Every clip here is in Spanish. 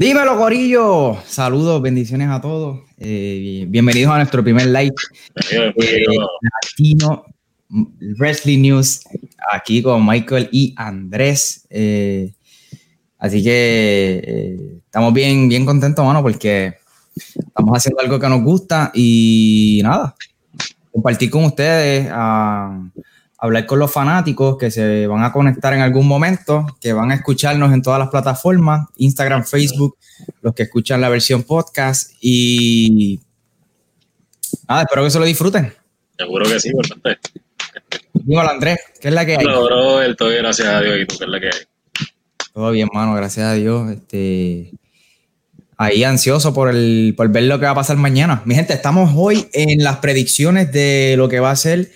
Dímelo, Gorillo. Saludos, bendiciones a todos. Eh, bienvenidos a nuestro primer live eh, Latino Wrestling News. Aquí con Michael y Andrés. Eh, así que estamos bien, bien contentos, mano, porque estamos haciendo algo que nos gusta y nada, compartir con ustedes a hablar con los fanáticos que se van a conectar en algún momento, que van a escucharnos en todas las plataformas, Instagram, Facebook, los que escuchan la versión podcast y nada, espero que se lo disfruten. Seguro que sí, bastante. Dímelo, Andrés, ¿qué es la que hay? Hola, bro, todo bien, gracias a Dios, ¿y tú qué es la que hay? Todo bien, mano, gracias a Dios. Este, ahí ansioso por, el, por ver lo que va a pasar mañana. Mi gente, estamos hoy en las predicciones de lo que va a ser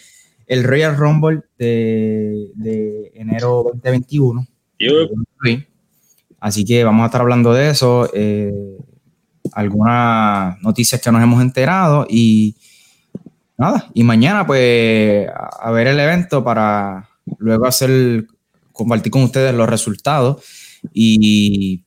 el Royal Rumble de, enero 2021. Así que vamos a estar hablando de eso, eh, algunas noticias que nos hemos enterado y nada, y mañana pues a, ver el evento para luego hacer, compartir con ustedes los resultados y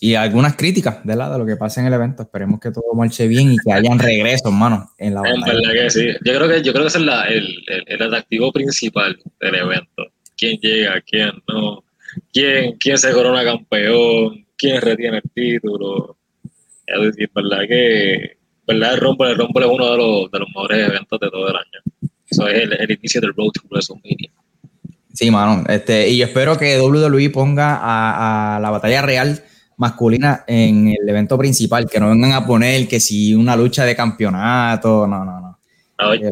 y algunas críticas de, la, de lo que pasa en el evento. Esperemos que todo marche bien y que hayan regresos, hermano, en la En verdad que sí. Yo creo que, yo creo que ese es el, el, el, atractivo principal del evento. ¿Quién llega? ¿Quién no? ¿Quién, quién se corona campeón? ¿Quién retiene el título? Es decir, verdad que verdad el Rumble, el Rumble es uno de los, de los mejores eventos de todo el año. Eso es el, el inicio del Road to WrestleMania. Sí, mano. Este, y yo espero que WWE ponga a, a la batalla real masculina en el evento principal, que no vengan a poner que si una lucha de campeonato, no, no, no. yo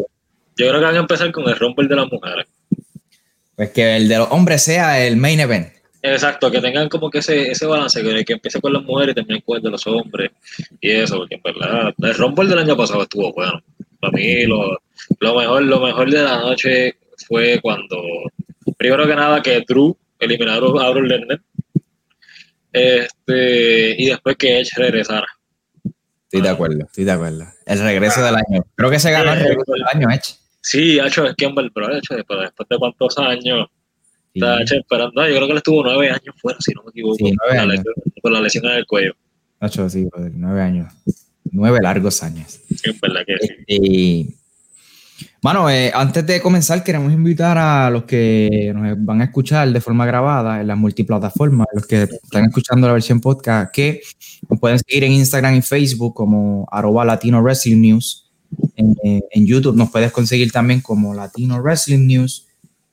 creo que van a empezar con el Rumble de las mujeres. Pues que el de los hombres sea el main event. Exacto, que tengan como que ese, ese balance, que, que empiece con las mujeres y termine con el de los hombres y eso, porque en verdad el Rumble del año pasado estuvo bueno. Para mí lo, lo mejor, lo mejor de la noche fue cuando, primero que nada, que Drew eliminaron a Brock Lesnar este, y después que Edge regresara. Estoy de acuerdo, estoy de acuerdo. El regreso del año. Creo que se ganó el regreso del año, Edge. Sí, hecho es que pero hecho después, después de cuántos años está Edge esperando. yo creo que él estuvo nueve años fuera, si no me equivoco, sí, nueve años. por la lesión en el cuello. Hecho, sí, nueve años. Nueve largos años. Sí, es verdad que sí. Y bueno, eh, antes de comenzar, queremos invitar a los que nos van a escuchar de forma grabada en las multiplataformas, los que están escuchando la versión podcast, que nos pueden seguir en Instagram y Facebook como arroba Latino Wrestling News. En, eh, YouTube nos puedes conseguir también como Latino Wrestling News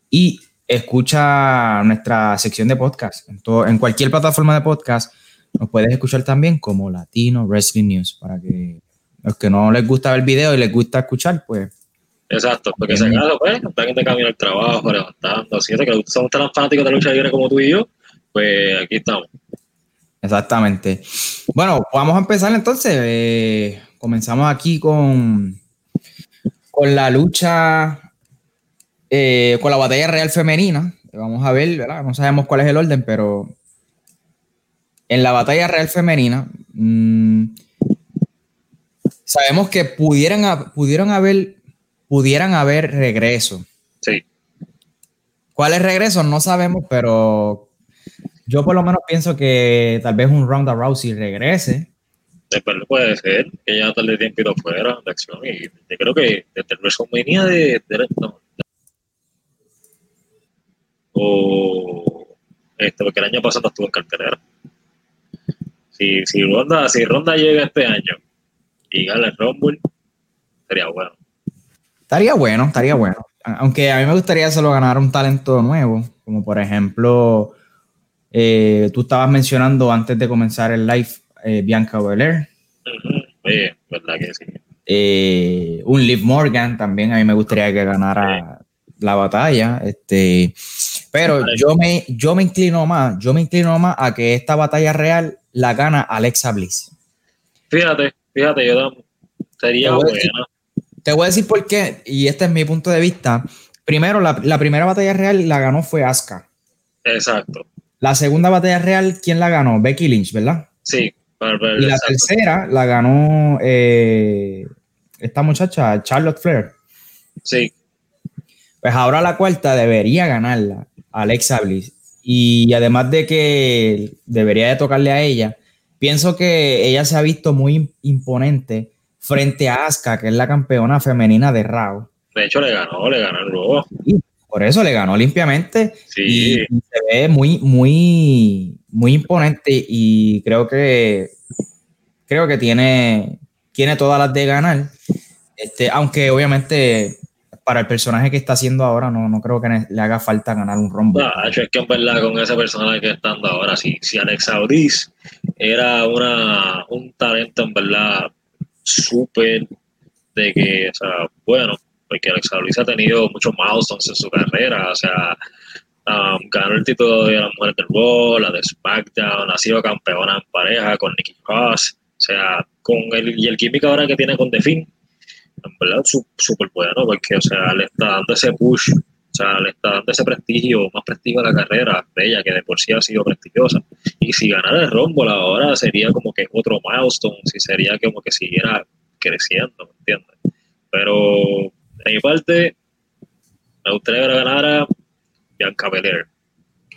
y escucha nuestra sección de podcast. En, en cualquier plataforma de podcast nos puedes escuchar también como Latino Wrestling News para que los que no les gusta ver video y les gusta escuchar, pues Exacto, porque se acaso, pues, están de camino al trabajo, levantando, así que somos tan fanáticos de la lucha libre como tú y yo, pues aquí estamos. Exactamente. Bueno, vamos a empezar entonces. Eh, comenzamos aquí con, con la lucha, eh, con la batalla real femenina. Vamos a ver, ¿verdad? No sabemos cuál es el orden, pero en la batalla real femenina, mmm, sabemos que pudieran, pudieron haber pudieran haber regreso. Sí. ¿Cuáles regresos? No sabemos, pero yo por lo menos pienso que tal vez un Ronda Rousey regrese. Después puede ser que ya tal vez tiempo fuera de acción y yo creo que desde el WrestleMania de, de, no, o este, porque el año pasado estuvo en cartelera. Si, si Ronda, si Ronda llega este año y gana el Rumble, sería bueno. Estaría bueno, estaría bueno. Aunque a mí me gustaría solo ganar un talento nuevo, como por ejemplo, eh, tú estabas mencionando antes de comenzar el live eh, Bianca Belair. verdad que sí. Eh, un Liv Morgan también, a mí me gustaría que ganara la batalla. Este, pero yo me, yo me inclino más, yo me inclino más a que esta batalla real la gana Alexa Bliss. Fíjate, fíjate, yo sería buena. Te voy a decir por qué, y este es mi punto de vista. Primero, la, primera batalla real la ganó fue Asuka. Exacto. La segunda batalla real, ¿quién la ganó? Becky Lynch, ¿verdad? Sí. y la tercera la ganó eh, esta muchacha, Charlotte Flair. Sí. Pues ahora la cuarta debería ganarla Alexa Bliss. Y además de que debería de tocarle a ella, pienso que ella se ha visto muy imponente frente a Asuka, que es la campeona femenina de Raw. De hecho, le ganó, le ganó el Raw. por eso le ganó limpiamente. Sí. Y, se ve muy, muy, muy imponente. Y creo que creo que tiene, tiene todas las de ganar. Este, aunque obviamente para el personaje que está haciendo ahora, no, no creo que le haga falta ganar un rombo. No, es que en verdad con ese personaje que está dando ahora, si, si Alexa Ortiz era una, un talento en verdad súper de que, o sea, bueno, porque Alexa Ortiz ha tenido muchos milestones en su carrera, o sea, um, ganó el título de la mujer del Raw, la de SmackDown, ha sido campeona en pareja con Nikki Cross, o sea, con el, y el química ahora que tiene con The Finn, en verdad súper bueno, porque, o sea, le está dando ese push, o sea, le está dando ese prestigio, más prestigio a la carrera de ella, que de por sí ha sido prestigiosa. Y si ganara el Rumble ahora sería como que otro milestone, si sería como que siguiera creciendo, ¿me entiendes? Pero, de mi parte, me gustaría que ganara Bianca Belair.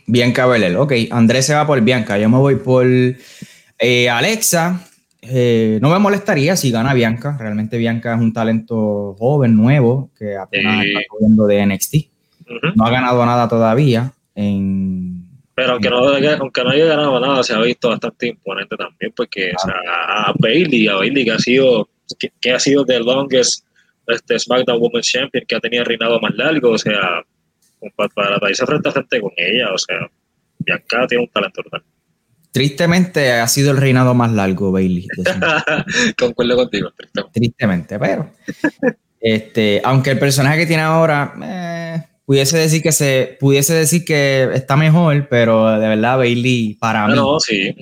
Bianca Belair, ok. Andrés se va por Bianca, yo me voy por eh, Alexa. Eh, no me molestaría si gana Bianca. Realmente Bianca es un talento joven, nuevo, que apenas está jugando de NXT. No ha ganado nada todavía. Pero aunque, no, aunque no haya ganado nada, se ha visto bastante imponente también, porque a Bailey, a Bailey que ha sido, que, ha sido the longest este, SmackDown Women's Champion, que ha tenido reinado más largo, o sea, para, irse frente a frente con ella, o sea, Bianca tiene un talento total. Tristemente ha sido el reinado más largo, Bailey. Concuerdo contigo, tristemente. pero este, aunque el personaje que tiene ahora eh, pudiese decir que se pudiese decir que está mejor, pero de verdad Bailey para mí, sí.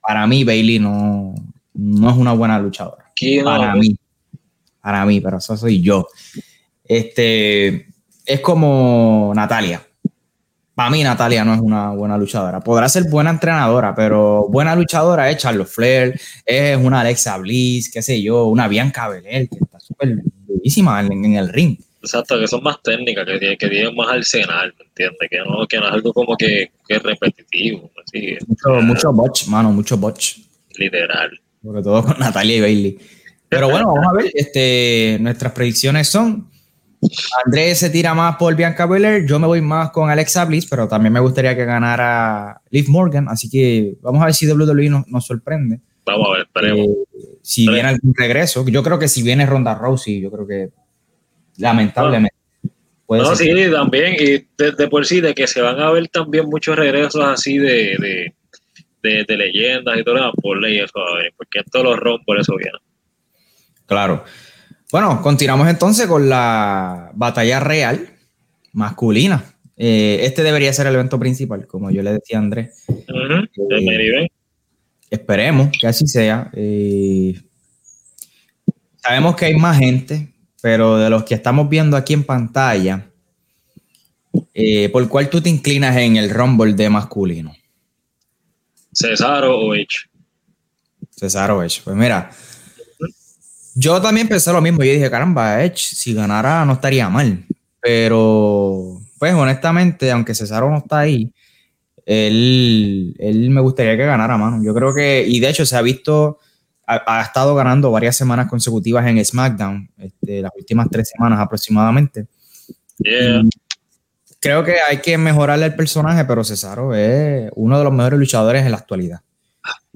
para mí Bailey no, no es una buena luchadora. Para mí, para mí, pero eso soy yo. Este es como Natalia para mí Natalia no es una buena luchadora. Podrá ser buena entrenadora, pero buena luchadora es Charlotte Flair, es una Alexa Bliss, qué sé yo, una Bianca Belair, que está súper buenísima en, el ring. Exacto, que son más técnicas, que, que tienen más arsenal, ¿me entiendes? Que no, que no es algo como que, que repetitivo. Así, mucho, mucho botch, mano, mucho botch. Literal. Sobre todo con Natalia y Bailey. Pero bueno, vamos a ver, este, nuestras predicciones son Andrés se tira más por Bianca Belair, yo me voy más con Alexa Bliss, pero también me gustaría que ganara Liv Morgan, así que vamos a ver si WWE nos, nos sorprende. Vamos a ver, esperemos. Eh, si viene algún regreso, yo creo que si viene Ronda Rousey, yo creo que lamentablemente. no, sí, también, y de, por sí, de que se van a ver también muchos regresos así de, de, leyendas y todo, por ley eso ver, porque todos los ron por eso viene. Claro. Bueno, continuamos entonces con la batalla real masculina. Eh, este debería ser el evento principal, como yo le decía a Andrés. Eh, esperemos que así sea. Eh, sabemos que hay más gente, pero de los que estamos viendo aquí en pantalla, ¿por cuál tú te inclinas en el Rumble de masculino? Cesaro o Edge. Cesaro o Edge. Pues mira, yo también pensé lo mismo. Yo dije, caramba, Edge, si ganara no estaría mal. Pero, pues honestamente, aunque Cesaro no está ahí, él, él me gustaría que ganara, mano. Yo creo que, y de hecho se ha visto, ha, estado ganando varias semanas consecutivas en SmackDown, este, las últimas tres semanas aproximadamente. Creo que hay que mejorarle el personaje, pero Cesaro es uno de los mejores luchadores en la actualidad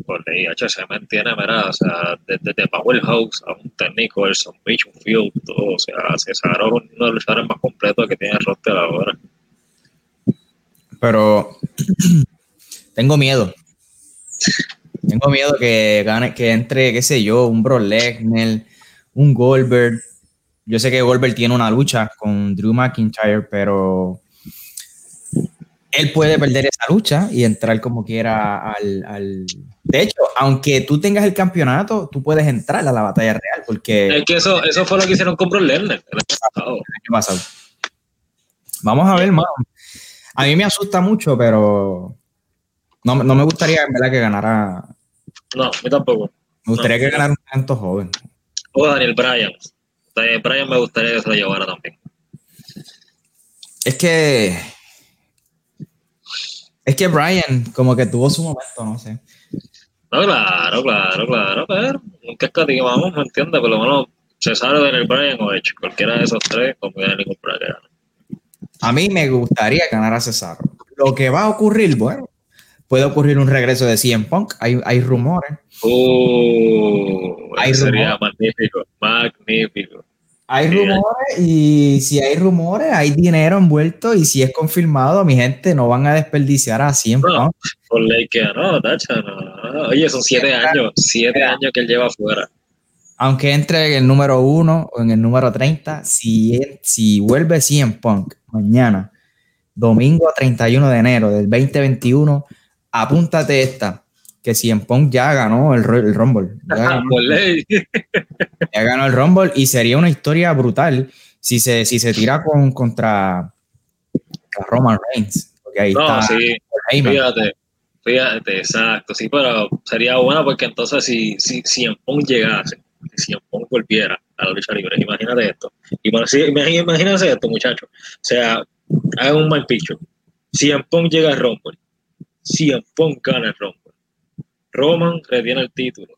por H se mantiene, mira, o sea, desde, desde Powerhouse a un técnico, el Submission Field, todo, o sea, César es uno de los luchadores más completos que tiene el roster ahora. Pero tengo miedo. Tengo miedo que gane, que entre, qué sé yo, un Bro Lesnar, un Goldberg. Yo sé que Goldberg tiene una lucha con Drew McIntyre, pero él puede perder esa lucha y entrar como quiera al, De hecho, aunque tú tengas el campeonato, tú puedes entrar a la batalla real, porque... Es que eso, eso fue lo que hicieron con Brock Lesnar Vamos a ver, mano. A mí me asusta mucho, pero no, me gustaría en verdad que ganara... No, a mí tampoco. Me gustaría que ganara un talento joven. O Daniel Bryan. Daniel Bryan me gustaría que se lo llevara también. Es que Es que Brian como que tuvo su momento, no sé. No, claro, claro, claro, pero nunca escatimamos, ¿me entiendes? Por lo menos Cesaro, el Brian o Edge, cualquiera de esos tres, como que ningún problema. A mí me gustaría ganar a Cesaro. Lo que va a ocurrir, bueno, puede ocurrir un regreso de CM Punk. Hay, hay rumores. Uh, hay sería magnífico, magnífico. Hay rumores y si hay rumores, hay dinero envuelto y si es confirmado, mi gente no van a desperdiciar a 100 no, Por ley que no, tacha, no. Oye, son siete años, siete años que él lleva afuera. Aunque entre en el número uno o en el número 30, si, si vuelve 100 Punk mañana, domingo 31 de enero del 2021, apúntate esta que si en Punk ya ganó el, el Rumble. Ya ganó, ya ganó, el Rumble y sería una historia brutal si se, si se tira con, contra Roman Reigns. Porque ahí no, sí, fíjate, fíjate, exacto, sí, pero sería bueno porque entonces si, si, si en Punk llegase, si en Punk volviera a la lucha libre, imagínate esto, imagínate esto, muchachos, o sea, hagan un mal picho, si en Punk llega al Rumble, en Punk gana el Rumble, Roman retiene el título.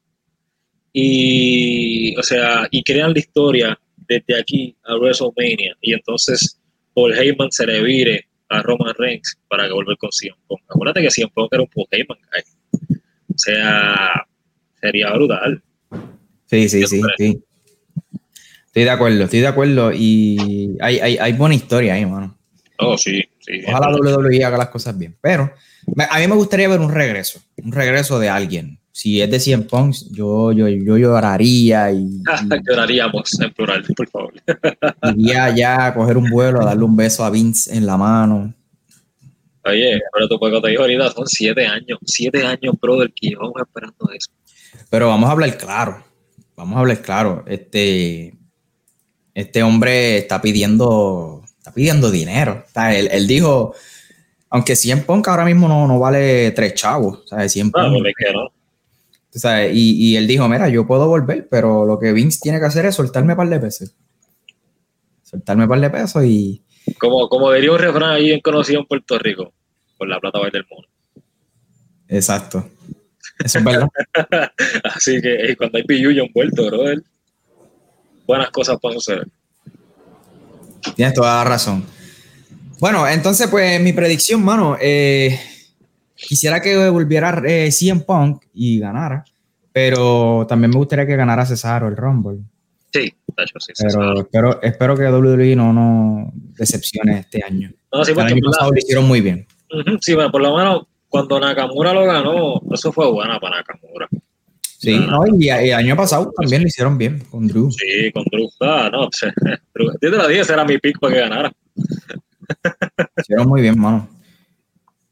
Y, o sea, y crean la historia desde aquí a WrestleMania. Y entonces Paul Heyman se le vire a Roman Reigns para que vuelva con CM Punk. Acuérdate que CM Punk era un Paul Heyman O sea, sería brutal. Sí, sí, sí, sí. Estoy de acuerdo, estoy de acuerdo. Y hay, hay, hay buena historia ahí, mano. Oh, sí, sí. Ojalá WWE haga las cosas bien. Pero a mí me gustaría ver un regreso, un regreso de alguien. Si es de 100 Punk, yo, yo, yo lloraría y, Lloraríamos en plural, por favor. Iría ya a coger un vuelo, a darle un beso a Vince en la mano. Oye, pero tu juego te dijo ahorita, son siete años, siete años, brother, que llevamos esperando eso. Pero vamos a hablar claro, vamos a hablar claro. Este, este hombre está pidiendo, está pidiendo dinero. él, él dijo, aunque 100 Punk ahora mismo no, no vale tres chavos, ¿sabes? 100 Punk. No, Y, y, él dijo, mira, yo puedo volver, pero lo que Vince tiene que hacer es soltarme un par de pesos. Soltarme un par de pesos y... Como, como diría un refrán ahí en conocido en Puerto Rico, por la plata baila del mundo. Exacto. Eso es verdad. Así que cuando hay pilluyo envuelto, brother, buenas cosas pueden suceder. Tienes toda la razón. Bueno, entonces, pues mi predicción, mano, eh, quisiera que volviera eh, CM Punk y ganara, pero también me gustaría que ganara Cesaro el Rumble. Sí, hecho, sí. Pero espero, espero que WWE no nos decepcione este año. No, sí, el año pasado lo hicieron muy bien. sí, bueno, por lo menos cuando Nakamura lo ganó, eso fue bueno para Nakamura. Sí, no, y, el año pasado también lo hicieron bien con Drew. Sí, con Drew. Ah, no, desde la 10 era mi pick para que ganara. Hicieron muy bien, mano.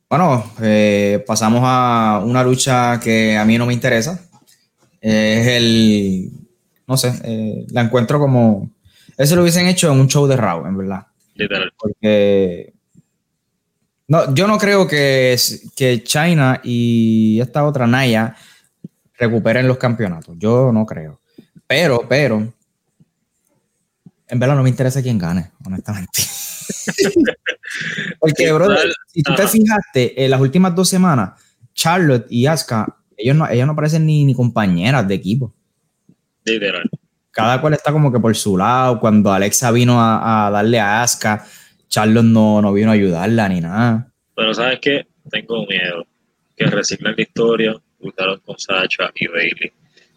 Bueno, eh, pasamos a una lucha que a mí no me interesa. es el. No sé, eh, la encuentro como. Eso lo hubiesen hecho en un show de Raw, en verdad. Literal. Porque. No, yo no creo que, que China y esta otra Naya recuperen los campeonatos. Yo no creo. Pero, pero. En verdad no me interesa quién gane, honestamente. Porque, brother, si tú te fijaste, en las últimas dos semanas, Charlotte y Asuka, ellos no, ellos no parecen ni, ni compañeras de equipo. Literal. Cada cual está como que por su lado. Cuando Alexa vino a, darle a Asuka, Charlotte no, no vino a ayudarla ni nada. Pero ¿sabes qué? Tengo miedo que reciclen la historia, gustaron con Sacha y Bailey,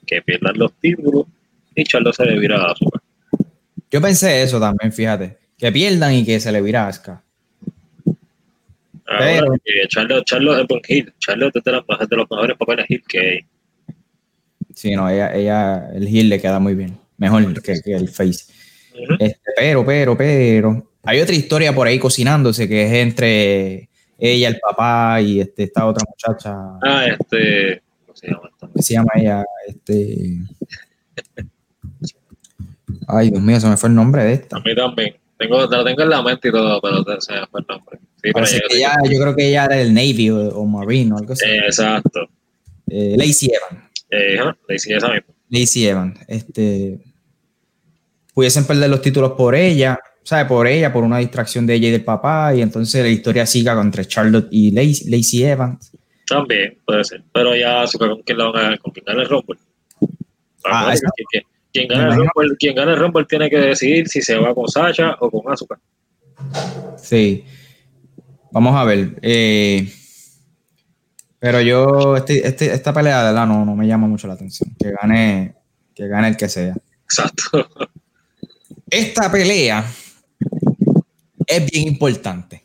que pierdan los títulos y Charlotte se le vira a Asuka. Yo pensé eso también, fíjate que pierdan y que se le vira Asuka. Pero, Charlotte, Charlotte es buen hit. Charlotte es de, los, de los mejores papeles hit que hay. Sí, no, ella, ella, el hit le queda muy bien. Mejor que, que el face. este, pero, pero, pero. Hay otra historia por ahí cocinándose que es entre ella, el papá y este, esta otra muchacha. Ah, este. ¿Cómo se llama? ¿Cómo se llama ella? Este. Ay, Dios mío, se me fue el nombre de esta. A mí también. Tengo, te lo tengo en la mente y todo, pero se me fue el nombre. Sí, pero ella, yo creo que ella era del Navy o, Marine o algo así. exacto. Eh, Lacey Evans. Eh, Lacey esa misma. Lacey Evans. Este, pudiesen perder los títulos por ella ¿sabes? Por ella, por una distracción de ella y del papá, y entonces la historia siga entre Charlotte y Lacey, Evans. También puede ser, pero ya ¿con quién la van a ¿Con quién gana el Rumble? Ah, quien, gana el Rumble, quien gana el Rumble tiene que decidir si se va con Sasha o con Asuka. Sí. Vamos a ver. Eh, pero yo, este, este, esta pelea de verdad no, no me llama mucho la atención. Que gane, que gane el que sea. Exacto. Esta pelea es bien importante.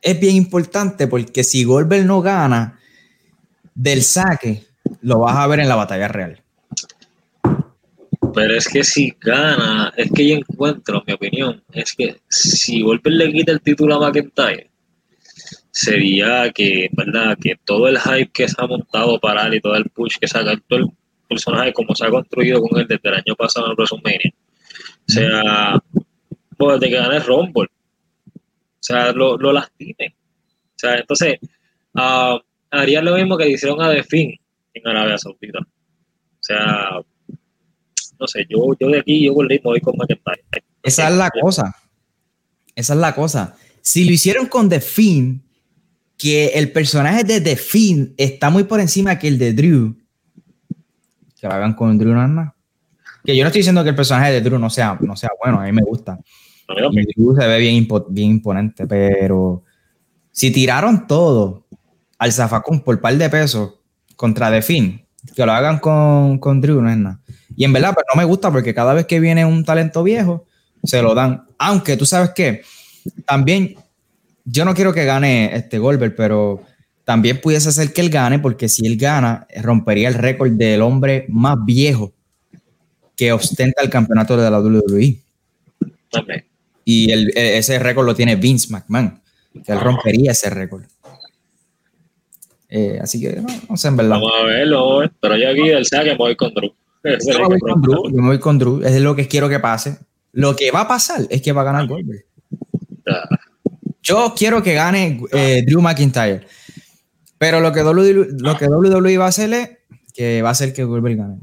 Es bien importante porque si Goldberg no gana del saque, lo vas a ver en la batalla real. Pero es que si gana, es que yo encuentro, mi opinión, es que si Goldberg le quita el título a McIntyre, sería que, ¿verdad? Que todo el hype que se ha montado para él y todo el push que saca todo el personaje como se ha construido con él desde el año pasado en WrestleMania, o sea, pues de que gane Rumble, o sea, lo, lo lastime. O sea, entonces, uh, haría lo mismo que hicieron a The Finn en Arabia Saudita. O sea, no sé, yo, yo de aquí, yo con ritmo voy con McIntyre. Esa es la cosa. Esa es la cosa. Si lo hicieron con The Finn, que el personaje de The Finn está muy por encima que el de Drew, que lo hagan con Drew nada Que yo no estoy diciendo que el personaje de Drew no sea, no sea bueno, a mí me gusta. Se ve bien, bien imponente, pero si tiraron todo al zafacón por par de pesos contra The Finn, que lo hagan con, con Drew no es nada. Y en verdad, pues no me gusta porque cada vez que viene un talento viejo, se lo dan. Aunque tú sabes que también yo no quiero que gane este Goldberg, pero también pudiese ser que él gane, porque si él gana, rompería el récord del hombre más viejo que ostenta el campeonato de la WWE. Y e, ese récord lo tiene Vince McMahon, que él rompería ese récord. Eh, así que no, sé en verdad. Vamos a verlo, pero yo aquí del saque me voy con Drew. Yo me voy con Drew, yo me voy con Drew, es lo que quiero que pase. Lo que va a pasar es que va a ganar Goldberg. Yo quiero que gane eh, Drew McIntyre. Pero lo que, WWE, lo que WWE va a hacer es que va a hacer que Goldberg gane.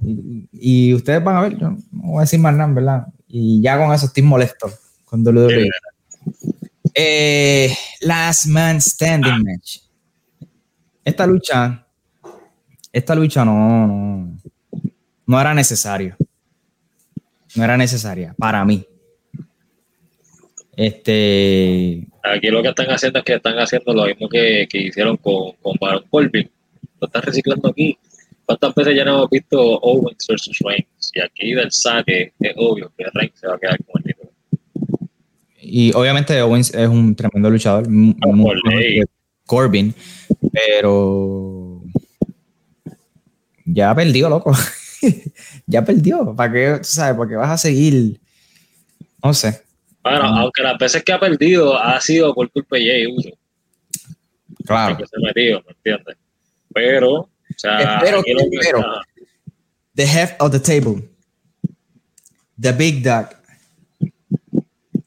Y, ustedes van a ver, yo no voy a decir más nada, ¿verdad? Y ya con eso estoy molesto con WWE. Eh, last Man Standing Match. Esta lucha, esta lucha no, no, no era necesaria. No era necesaria para mí. Este. Aquí lo que están haciendo es que están haciendo lo mismo que, hicieron con, con Baron Corbin. Lo están reciclando aquí. ¿Cuántas veces ya no hemos visto Owens versus Reigns? Y aquí del saque es obvio que Reigns se va a quedar. Y obviamente Owens es un tremendo luchador. Corbin, pero ya perdió, loco. ya perdió. ¿Para qué, sabes? Porque vas a seguir. No sé. Bueno, aunque las veces que ha perdido ha sido por culpa de Jay Uso. Claro. Que se metido, ¿me entiendes? Pero, o sea, pero, pero, the head of the table, the big dog,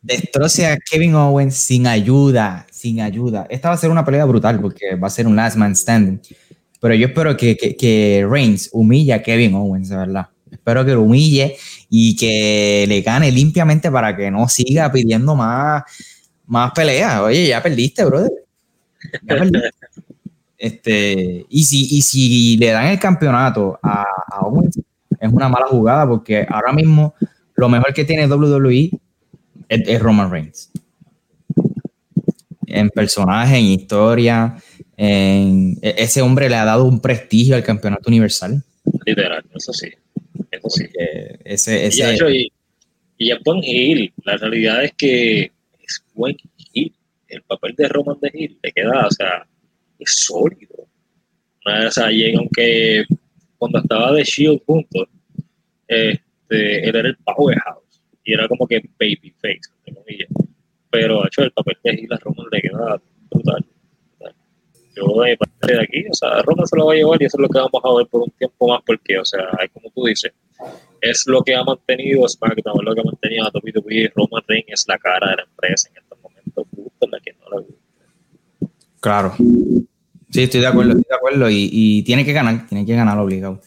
destroce a Kevin Owens sin ayuda, sin ayuda. Esta va a ser una pelea brutal porque va a ser un last man standing. Pero yo espero que, que, que Reigns humille a Kevin Owens, de verdad. Espero que lo humille y que le gane limpiamente para que no siga pidiendo más, más peleas. Oye, ya perdiste, brother. Ya perdiste. Este, y, si, y si le dan el campeonato a, a Owens, es una mala jugada porque ahora mismo lo mejor que tiene WWE es, Roman Reigns. En personaje, en historia, en, e, ese hombre le ha dado un prestigio al campeonato universal. Literal, eso sí. Eso sí. Ese, ese... Y, y, es buen Hill. La realidad es que es buen Hill. El papel de Roman de Hill le queda, o sea, es sólido. O sea, y aunque cuando estaba de Shield juntos, este, él era el powerhouse y era como que Pero hecho el papel de Gila Roman le queda brutal. Yo de parte de aquí, o sea, Roman se lo va a llevar y eso es lo que vamos a ver por un tiempo más porque, o sea, como tú dices, es lo que ha mantenido SmackDown, es lo que ha mantenido a WWE. Roman Reigns es la cara de la empresa en estos momentos, gusta la que no la gusta. Claro. Sí, estoy de acuerdo, estoy de acuerdo y, y, tiene que ganar, tiene que ganar obligado.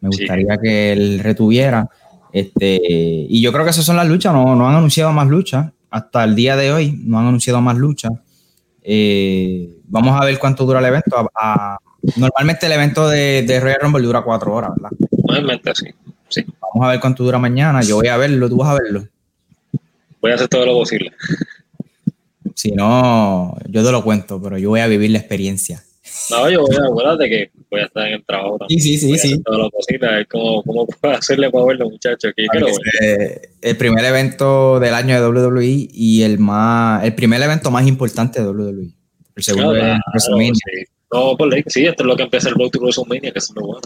Me gustaría que él retuviera Este, y yo creo que esas son las luchas, no, no han anunciado más luchas. Hasta el día de hoy no han anunciado más luchas. Eh, vamos a ver cuánto dura el evento. normalmente el evento de, de, Royal Rumble dura cuatro horas, ¿verdad? Normalmente sí, sí. Vamos a ver cuánto dura mañana. Yo voy a verlo, tú vas a verlo. Voy a hacer todo lo posible. Si no, yo te lo cuento, pero yo voy a vivir la experiencia. No, yo voy a acuérdate que voy a estar en el trabajo también. Sí, sí, sí. Todo lo posible, cómo, cómo puedo hacerle para verlo, muchachos. Aquí, el primer evento del año de WWE y el más, el primer evento más importante de WWE. El segundo claro, es WrestleMania. Sí. No, por ley, sí, esto es lo que empieza el Road to WrestleMania, que es muy bueno.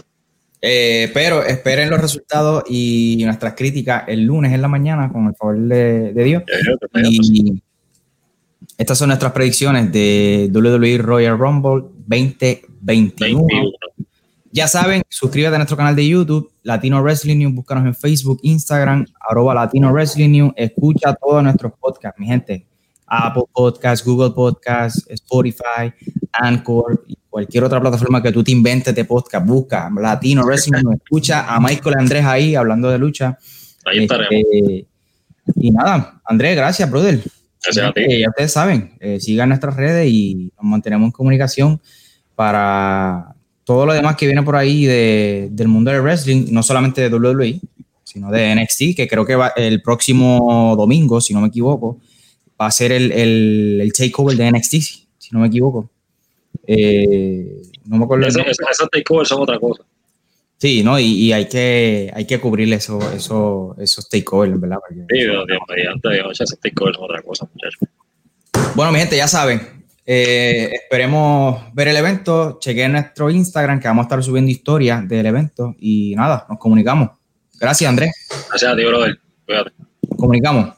Eh, pero esperen los resultados y nuestras críticas el lunes en la mañana, con el favor de, de Dios. y estas son nuestras predicciones de WWE Royal Rumble 2021. Ya saben, suscríbete a nuestro canal de YouTube, Latino Wrestling News, búscanos en Facebook, Instagram, arroba Latino Wrestling News, escucha todos nuestros podcasts, mi gente. Apple Podcasts, Google Podcasts, Spotify, Anchor, cualquier otra plataforma que tú te inventes de podcast, busca Latino Wrestling News, escucha a Michael Andrés ahí hablando de lucha. Ahí estaremos. Este, y nada, Andrés, gracias, brother. Gracias a ti. ya ustedes saben, eh, sigan nuestras redes y nos mantenemos en comunicación para todo lo demás que viene por ahí de, del mundo del wrestling, no solamente de WWE, sino de NXT, que creo que va el próximo domingo, si no me equivoco, va a ser el, el, el takeover de NXT, si no me equivoco. Eh, no me acuerdo. Esos takeovers son otra cosa. Sí, ¿no? Y, y, hay que hay que cubrir eso, eso, esos takeovers, ¿verdad? Porque, sí, mediante Dios, esos takeovers son otra cosa, muchachos. Bueno, mi gente, ya saben, eh, esperemos ver el evento. Chequen nuestro Instagram, que vamos a estar subiendo historias del evento. Y nada, nos comunicamos. Gracias, Andrés. Gracias a ti, brother. Cuídate. Comunicamos.